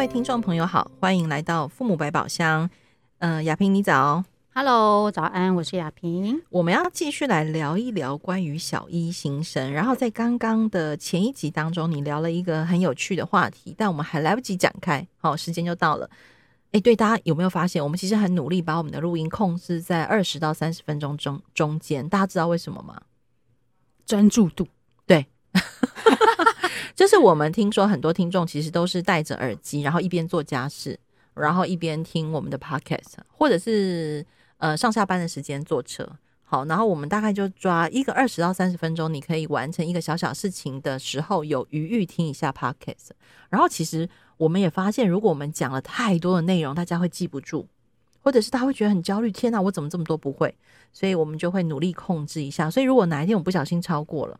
各位听众朋友好，欢迎来到父母百宝箱。嗯、呃，雅萍你早，Hello，早安，我是雅萍。我们要继续来聊一聊关于小一新生。然后在刚刚的前一集当中，你聊了一个很有趣的话题，但我们还来不及展开，好，时间就到了。哎，对，大家有没有发现，我们其实很努力把我们的录音控制在二十到三十分钟中中间？大家知道为什么吗？专注度，对。就是我们听说很多听众其实都是戴着耳机，然后一边做家事，然后一边听我们的 podcast，或者是呃上下班的时间坐车。好，然后我们大概就抓一个二十到三十分钟，你可以完成一个小小事情的时候，有余裕听一下 podcast。然后其实我们也发现，如果我们讲了太多的内容，大家会记不住，或者是他会觉得很焦虑。天哪，我怎么这么多不会？所以我们就会努力控制一下。所以如果哪一天我不小心超过了，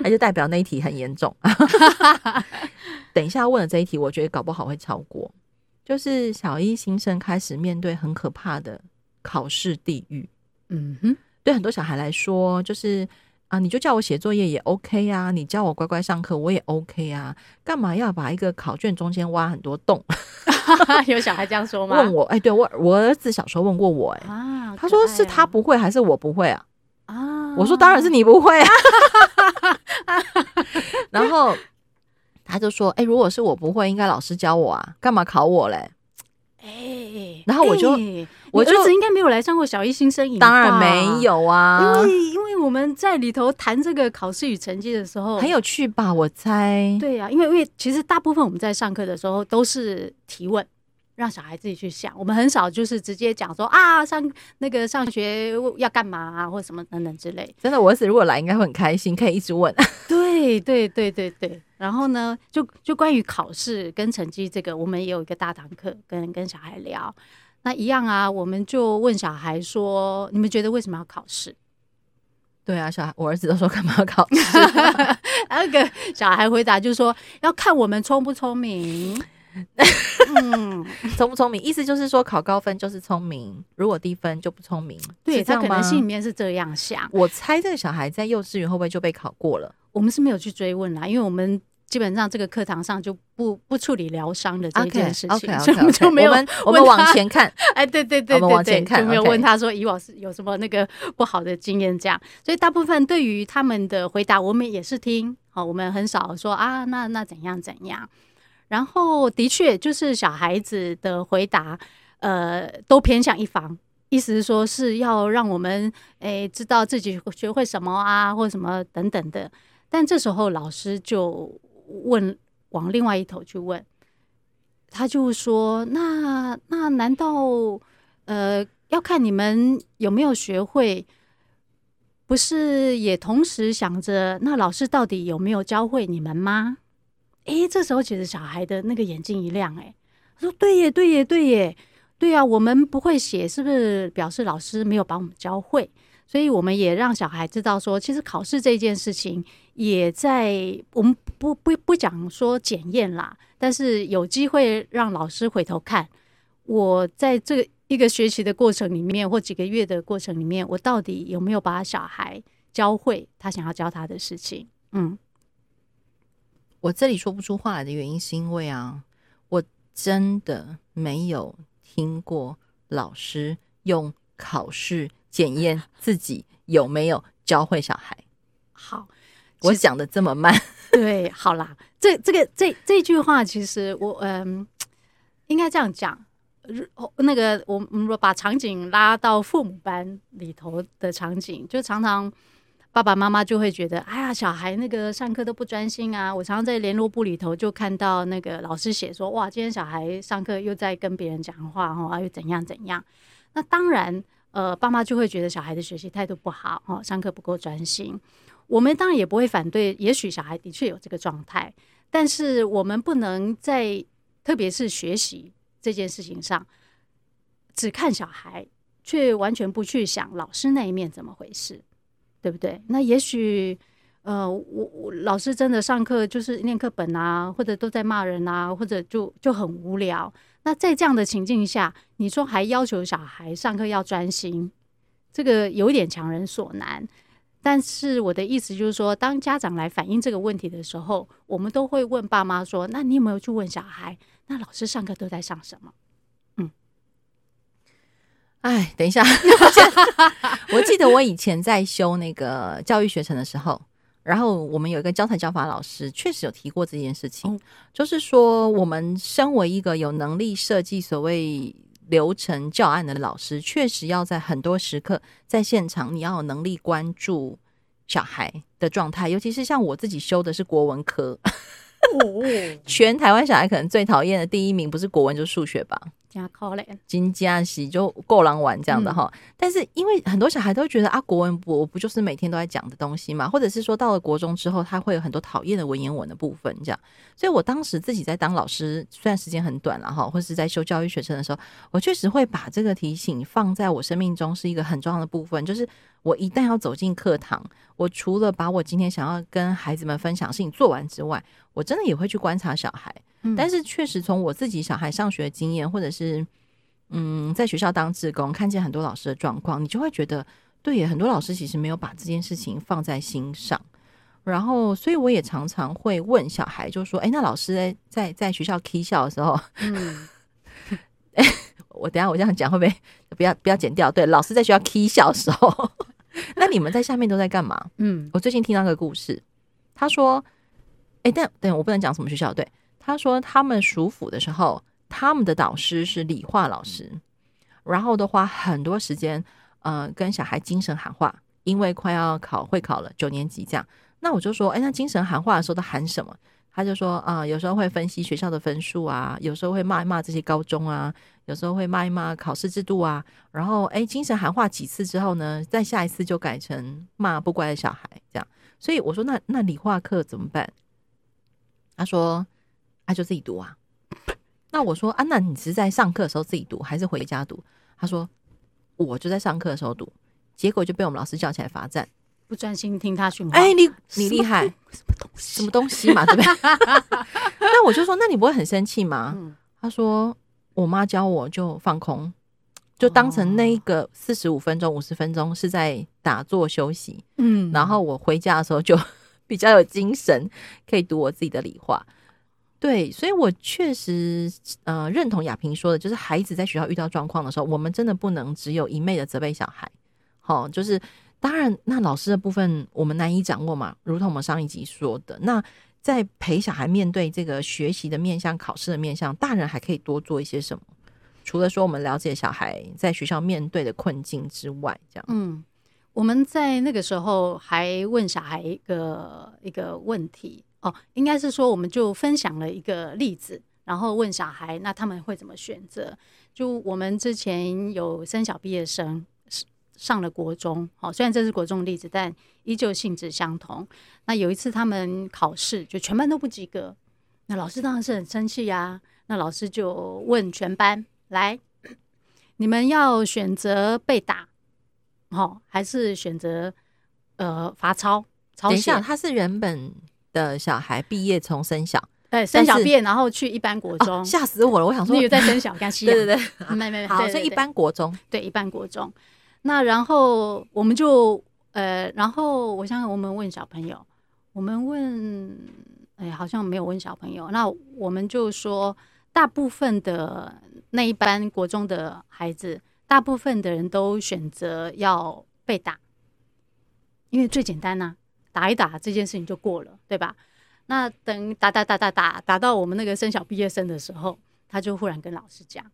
那就代表那一题很严重。等一下问的这一题，我觉得搞不好会超过。就是小一新生开始面对很可怕的考试地狱。嗯哼，对很多小孩来说，就是啊，你就叫我写作业也 OK 啊，你叫我乖乖上课我也 OK 啊，干嘛要把一个考卷中间挖很多洞？有小孩这样说吗？问我，哎，对我我儿子小时候问过我，哎、啊，他说是他不会还是我不会啊？啊，我说当然是你不会啊。然后他就说：“哎、欸，如果是我不会，应该老师教我啊，干嘛考我嘞？”哎、欸，然后我就，欸、我就儿子应该没有来上过小一新生营，当然没有啊，因为因为我们在里头谈这个考试与成绩的时候很有趣吧？我猜，对呀、啊，因为因为其实大部分我们在上课的时候都是提问。让小孩自己去想，我们很少就是直接讲说啊，上那个上学要干嘛啊，或什么等等之类。真的，我儿子如果来，应该会很开心，可以一直问。对对对对对。然后呢，就就关于考试跟成绩这个，我们也有一个大堂课，跟跟小孩聊。那一样啊，我们就问小孩说：“你们觉得为什么要考试？”对啊，小孩，我儿子都说干嘛要考试？那个小孩回答就是说要看我们聪不聪明。嗯，聪不聪明，意思就是说考高分就是聪明，如果低分就不聪明。对，他可能心里面是这样想。我猜这个小孩在幼稚园会不会就被考过了？我们是没有去追问啦，因为我们基本上这个课堂上就不不处理疗伤的这件事情，okay, okay, okay, okay. 所以我们就没有问。我们往前看，哎，对对对对对，我们往前看，就没有问他说以往是有什么那个不好的经验这样。所以大部分对于他们的回答，我们也是听。好，我们很少说啊，那那怎样怎样。然后的确就是小孩子的回答，呃，都偏向一方，意思是说是要让我们诶知道自己学会什么啊，或什么等等的。但这时候老师就问往另外一头去问，他就说：“那那难道呃要看你们有没有学会？不是也同时想着那老师到底有没有教会你们吗？”哎，这时候其实小孩的那个眼睛一亮，哎，他说：“对耶，对耶，对耶，对呀，我们不会写，是不是表示老师没有把我们教会？所以我们也让小孩知道说，其实考试这件事情也在我们不不不讲说检验啦，但是有机会让老师回头看，我在这一个学习的过程里面，或几个月的过程里面，我到底有没有把小孩教会他想要教他的事情？嗯。”我这里说不出话来的原因，是因为啊，我真的没有听过老师用考试检验 自己有没有教会小孩。好，我讲的这么慢，对，好啦，这这个这这句话，其实我嗯，应该这样讲。那个我们说把场景拉到父母班里头的场景，就常常。爸爸妈妈就会觉得，哎呀，小孩那个上课都不专心啊！我常常在联络簿里头就看到那个老师写说，哇，今天小孩上课又在跟别人讲话哦，又怎样怎样。那当然，呃，爸妈就会觉得小孩的学习态度不好，哈，上课不够专心。我们当然也不会反对，也许小孩的确有这个状态，但是我们不能在特别是学习这件事情上，只看小孩，却完全不去想老师那一面怎么回事。对不对？那也许，呃，我我老师真的上课就是念课本啊，或者都在骂人啊，或者就就很无聊。那在这样的情境下，你说还要求小孩上课要专心，这个有点强人所难。但是我的意思就是说，当家长来反映这个问题的时候，我们都会问爸妈说：“那你有没有去问小孩？那老师上课都在上什么？”嗯，哎，等一下，我记得我以前在修那个教育学程的时候，然后我们有一个教材教法老师，确实有提过这件事情，哦、就是说，我们身为一个有能力设计所谓。流程教案的老师确实要在很多时刻在现场，你要有能力关注小孩的状态，尤其是像我自己修的是国文科，全台湾小孩可能最讨厌的第一名不是国文就是数学吧。加可怜，金家喜就够狼玩这样的哈，嗯、但是因为很多小孩都觉得啊，国文不不就是每天都在讲的东西嘛，或者是说到了国中之后，他会有很多讨厌的文言文的部分这样，所以我当时自己在当老师，虽然时间很短了哈，或是在修教育学生的时候，我确实会把这个提醒放在我生命中是一个很重要的部分，就是我一旦要走进课堂，我除了把我今天想要跟孩子们分享的事情做完之外，我真的也会去观察小孩。但是确实从我自己小孩上学的经验，或者是嗯，在学校当志工，看见很多老师的状况，你就会觉得，对耶，很多老师其实没有把这件事情放在心上。然后，所以我也常常会问小孩，就说：“哎，那老师在在在学校 K 笑的时候，嗯，哎，我等下我这样讲会不会不要不要剪掉？对，老师在学校 K 笑的时候，那你们在下面都在干嘛？嗯，我最近听到个故事，他说：哎，但等我不能讲什么学校，对。”他说，他们暑辅的时候，他们的导师是理化老师，然后的话很多时间，呃，跟小孩精神喊话，因为快要考会考了，九年级这样。那我就说，哎，那精神喊话的时候都喊什么？他就说，啊、有时候会分析学校的分数啊，有时候会骂一骂这些高中啊，有时候会骂一骂考试制度啊。然后，哎，精神喊话几次之后呢，再下一次就改成骂不乖的小孩这样。所以我说，那那理化课怎么办？他说。他就自己读啊，那我说啊，那你是在上课的时候自己读，还是回家读？他说我就在上课的时候读，结果就被我们老师叫起来罚站，不专心听他训话。哎，你你厉害，什么东西？什么东西嘛，对不对？那我就说，那你不会很生气吗？嗯、他说我妈教我就放空，就当成那一个四十五分钟、五十分钟是在打坐休息。嗯，然后我回家的时候就 比较有精神，可以读我自己的理化。对，所以我确实呃认同雅萍说的，就是孩子在学校遇到状况的时候，我们真的不能只有一昧的责备小孩。好、就是当然，那老师的部分我们难以掌握嘛，如同我们上一集说的。那在陪小孩面对这个学习的面向、考试的面向，大人还可以多做一些什么？除了说我们了解小孩在学校面对的困境之外，这样。嗯，我们在那个时候还问小孩一个一个问题。哦，应该是说，我们就分享了一个例子，然后问小孩，那他们会怎么选择？就我们之前有生小毕业生上了国中，好，虽然这是国中的例子，但依旧性质相同。那有一次他们考试，就全班都不及格，那老师当然是很生气呀。那老师就问全班：来，你们要选择被打，好，还是选择呃罚抄？抄？等一下，他是原本。的小孩毕业从生小，对，生小毕业然后去一般国中，吓死我了！我想说，你有在生小，干西对对对，没没没，好，所以一般国中，对，一般国中。那然后我们就呃，然后我想想，我们问小朋友，我们问，哎，好像没有问小朋友。那我们就说，大部分的那一班国中的孩子，大部分的人都选择要被打，因为最简单呐。打一打这件事情就过了，对吧？那等打打打打打打到我们那个生小毕业生的时候，他就忽然跟老师讲，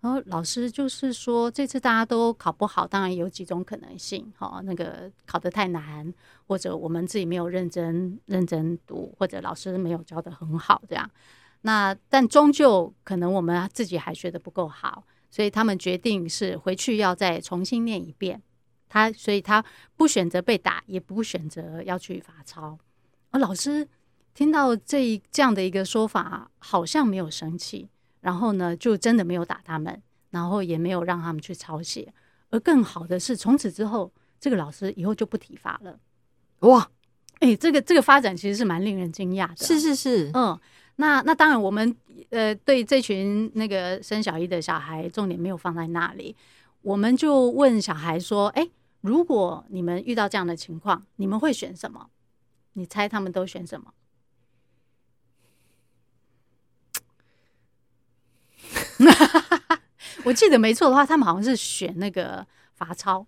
然后老师就是说，这次大家都考不好，当然有几种可能性，哈，那个考得太难，或者我们自己没有认真认真读，或者老师没有教得很好，这样。那但终究可能我们自己还学得不够好，所以他们决定是回去要再重新念一遍。他所以，他不选择被打，也不选择要去罚抄。而老师听到这一这样的一个说法，好像没有生气，然后呢，就真的没有打他们，然后也没有让他们去抄写。而更好的是，从此之后，这个老师以后就不体罚了。哇，哎，这个这个发展其实是蛮令人惊讶的。是是是，嗯，那那当然，我们呃对这群那个升小一的小孩，重点没有放在那里，我们就问小孩说：“哎。”如果你们遇到这样的情况，你们会选什么？你猜他们都选什么？我记得没错的话，他们好像是选那个罚抄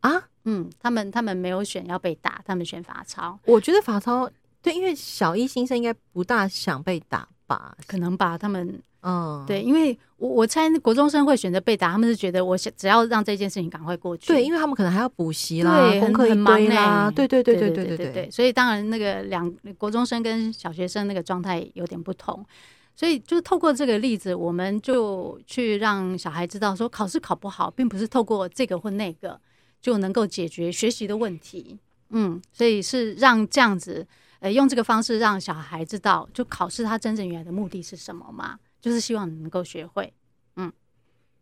啊。嗯，他们他们没有选要被打，他们选罚抄。我觉得罚抄对，因为小一新生应该不大想被打吧？可能吧，他们。嗯，对，因为我我猜国中生会选择被打，他们是觉得我想只要让这件事情赶快过去。对，因为他们可能还要补习啦，功课很忙啦。对对对对对对对对。所以当然那个两国中生跟小学生那个状态有点不同，所以就透过这个例子，我们就去让小孩知道说，考试考不好，并不是透过这个或那个就能够解决学习的问题。嗯，所以是让这样子呃用这个方式让小孩知道，就考试他真正原来的目的是什么嘛。就是希望你能够学会，嗯，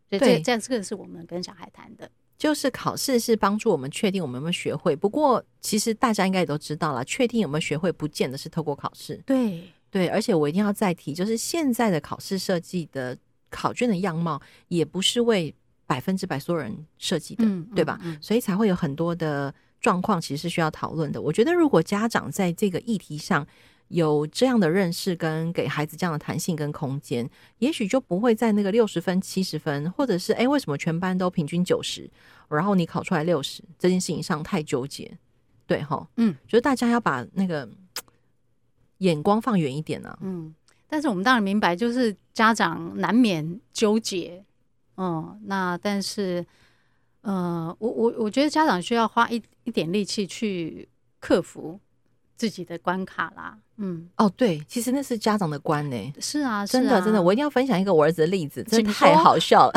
所以这这这个是我们跟小孩谈的，就是考试是帮助我们确定我们有没有学会。不过，其实大家应该也都知道了，确定有没有学会，不见得是透过考试。对对，而且我一定要再提，就是现在的考试设计的考卷的样貌，也不是为百分之百所有人设计的，嗯、对吧？嗯嗯、所以才会有很多的状况，其实是需要讨论的。我觉得，如果家长在这个议题上，有这样的认识跟给孩子这样的弹性跟空间，也许就不会在那个六十分、七十分，或者是哎，为什么全班都平均九十，然后你考出来六十这件事情上太纠结，对哈，嗯，觉得大家要把那个眼光放远一点呢、啊，嗯，但是我们当然明白，就是家长难免纠结，嗯，那但是，呃，我我我觉得家长需要花一一点力气去克服。自己的关卡啦，嗯，哦，对，其实那是家长的关呢、欸，是啊，真的，真的，我一定要分享一个我儿子的例子，真的太好笑了。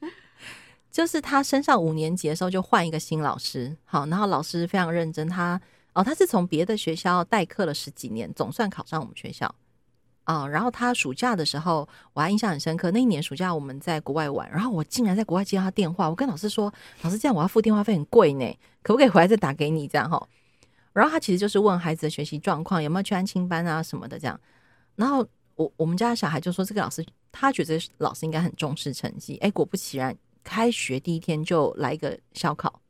就是他升上五年级的时候就换一个新老师，好，然后老师非常认真，他哦，他是从别的学校代课了十几年，总算考上我们学校啊、哦。然后他暑假的时候，我还印象很深刻，那一年暑假我们在国外玩，然后我竟然在国外接到他电话，我跟老师说，老师这样我要付电话费很贵呢，可不可以回来再打给你这样哈？然后他其实就是问孩子的学习状况，有没有去安亲班啊什么的这样。然后我我们家的小孩就说，这个老师他觉得老师应该很重视成绩。哎，果不其然，开学第一天就来一个小考，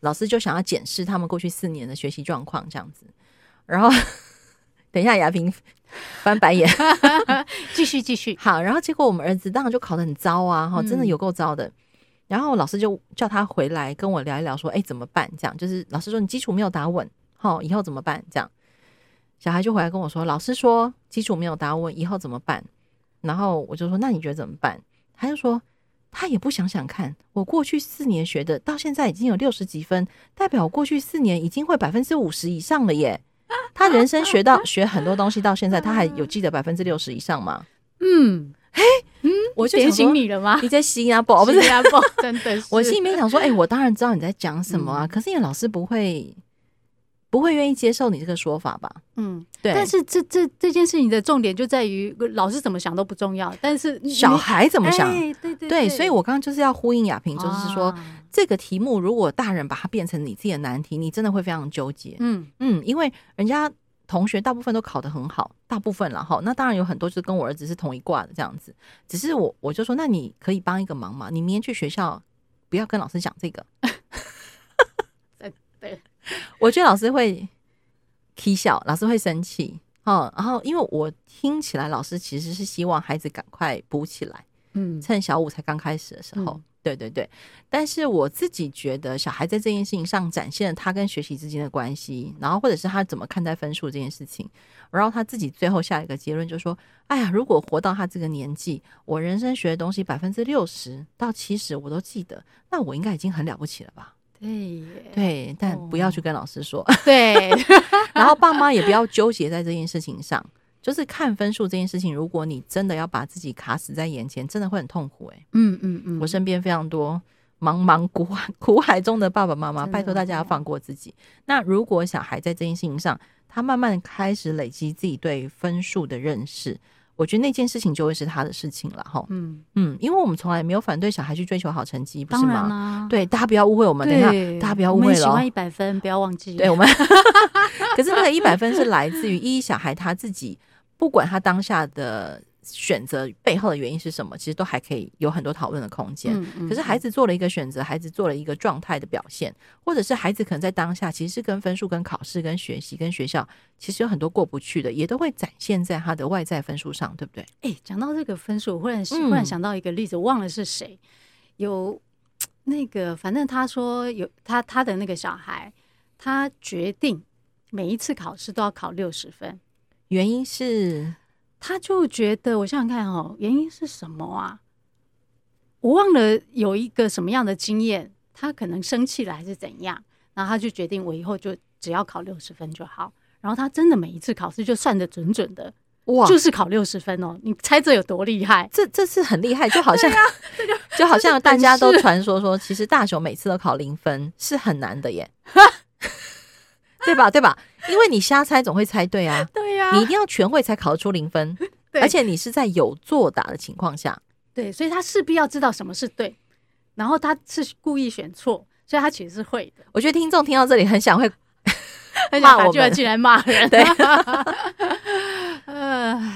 老师就想要检视他们过去四年的学习状况这样子。然后等一下，亚萍翻白眼，继续继续。好，然后结果我们儿子当然就考得很糟啊，哈，真的有够糟的。嗯、然后老师就叫他回来跟我聊一聊，说，哎，怎么办？这样就是老师说你基础没有打稳。好，以后怎么办？这样，小孩就回来跟我说：“老师说基础没有打稳，以后怎么办？”然后我就说：“那你觉得怎么办？”他就说：“他也不想想看，我过去四年学的，到现在已经有六十几分，代表我过去四年已经会百分之五十以上了耶。他人生学到学很多东西，到现在他还有记得百分之六十以上吗？”嗯，嘿，嗯，我就点醒你了吗？你在新加坡不是新加坡？真的是，我心里面想说：“哎、欸，我当然知道你在讲什么啊，嗯、可是你的老师不会。”不会愿意接受你这个说法吧？嗯，对。但是这这这件事情的重点就在于老师怎么想都不重要，但是小孩怎么想？欸、对对对，对。所以我刚刚就是要呼应亚萍，就是说、啊、这个题目如果大人把它变成你自己的难题，你真的会非常纠结。嗯嗯，因为人家同学大部分都考得很好，大部分了哈。那当然有很多就是跟我儿子是同一挂的这样子。只是我我就说，那你可以帮一个忙嘛？你明天去学校不要跟老师讲这个。对。我觉得老师会踢笑，老师会生气，哦，然后因为我听起来，老师其实是希望孩子赶快补起来，嗯，趁小五才刚开始的时候，嗯、对对对。但是我自己觉得，小孩在这件事情上展现了他跟学习之间的关系，然后或者是他怎么看待分数这件事情，然后他自己最后下一个结论就是说：“哎呀，如果活到他这个年纪，我人生学的东西百分之六十到七十我都记得，那我应该已经很了不起了吧？”对对，但不要去跟老师说。对，然后爸妈也不要纠结在这件事情上，就是看分数这件事情。如果你真的要把自己卡死在眼前，真的会很痛苦、欸。哎，嗯嗯嗯，我身边非常多茫茫苦海苦海中的爸爸妈妈，拜托大家要放过自己。那如果小孩在这件事情上，他慢慢开始累积自己对分数的认识。我觉得那件事情就会是他的事情了，哈。嗯嗯，因为我们从来没有反对小孩去追求好成绩，不是吗？啊、对，大家不要误会我们。对等一下，大家不要误会了。我们喜欢一百分，不要忘记。对我们，可是那个一百分是来自于一小孩他自己，不管他当下的选择背后的原因是什么，其实都还可以有很多讨论的空间。嗯嗯、可是孩子做了一个选择，孩子做了一个状态的表现，或者是孩子可能在当下其实是跟分数、跟考试、跟学习、跟学校，其实有很多过不去的，也都会展现在他的外在分数上，对不对？哎、欸，讲到这个分数，忽然忽然想到一个例子，我忘了是谁，有那个，反正他说有他他的那个小孩，他决定每一次考试都要考六十分，原因是。他就觉得，我想想看哦，原因是什么啊？我忘了有一个什么样的经验，他可能生气了还是怎样，然后他就决定我以后就只要考六十分就好。然后他真的每一次考试就算的准准的，哇，就是考六十分哦。你猜这有多厉害？这这是很厉害，就好像、啊、就好像大家都传说说，其实大雄每次都考零分是很难的耶，对吧？对吧？因为你瞎猜总会猜对啊。对呀你一定要全会才考得出零分，而且你是在有作答的情况下，对，所以他势必要知道什么是对，然后他是故意选错，所以他其实是会的。我觉得听众听到这里很想会 很想打就进来骂人，对，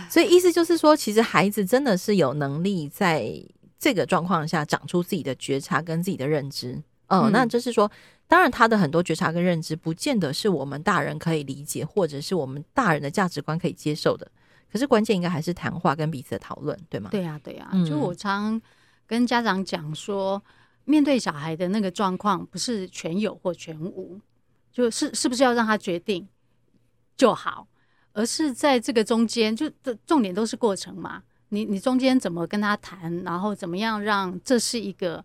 所以意思就是说，其实孩子真的是有能力在这个状况下长出自己的觉察跟自己的认知。嗯，那就是说，当然他的很多觉察跟认知，不见得是我们大人可以理解，或者是我们大人的价值观可以接受的。可是关键应该还是谈话跟彼此的讨论，对吗？对呀，对呀。就我常跟家长讲说，面对小孩的那个状况，不是全有或全无，就是是不是要让他决定就好，而是在这个中间，就重点都是过程嘛。你你中间怎么跟他谈，然后怎么样让这是一个。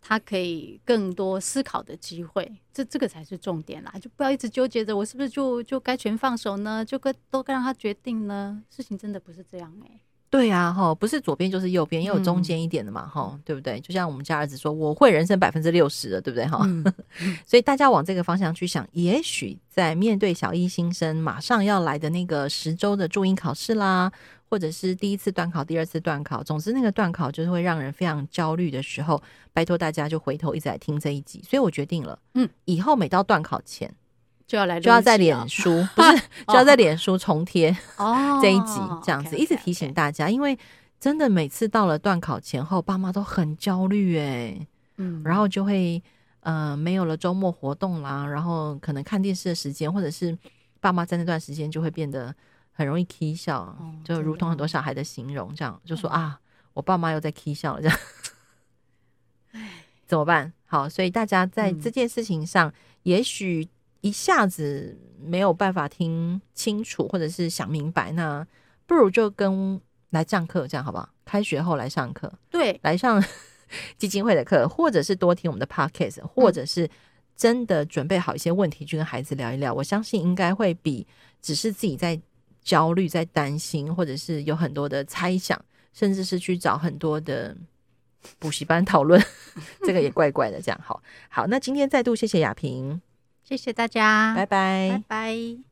他可以更多思考的机会，这这个才是重点啦！就不要一直纠结着我是不是就就该全放手呢？就该都该让他决定呢？事情真的不是这样哎、对啊，哈，不是左边就是右边，也有中间一点的嘛，哈、嗯，对不对？就像我们家儿子说，我会人生百分之六十的，对不对？哈、嗯，所以大家往这个方向去想，也许在面对小一新生马上要来的那个十周的注音考试啦。或者是第一次段考，第二次段考，总之那个段考就是会让人非常焦虑的时候，拜托大家就回头一直来听这一集。所以我决定了，嗯，以后每到段考前就要来，就要在脸书，不是 就要在脸书重贴哦 这一集，这样子一直提醒大家，因为真的每次到了段考前后，爸妈都很焦虑哎，嗯，然后就会呃没有了周末活动啦，然后可能看电视的时间，或者是爸妈在那段时间就会变得。很容易 k 笑，就如同很多小孩的形容，这样就说啊，我爸妈又在 k 笑了，这样，哎，怎么办？好，所以大家在这件事情上，也许一下子没有办法听清楚，或者是想明白，那不如就跟来上课，这样好不好？开学后来上课，对，来上 基金会的课，或者是多听我们的 podcast，或者是真的准备好一些问题去跟孩子聊一聊，我相信应该会比只是自己在。焦虑，在担心，或者是有很多的猜想，甚至是去找很多的补习班讨论，这个也怪怪的。这样，好好，那今天再度谢谢雅萍，谢谢大家，拜拜，拜拜。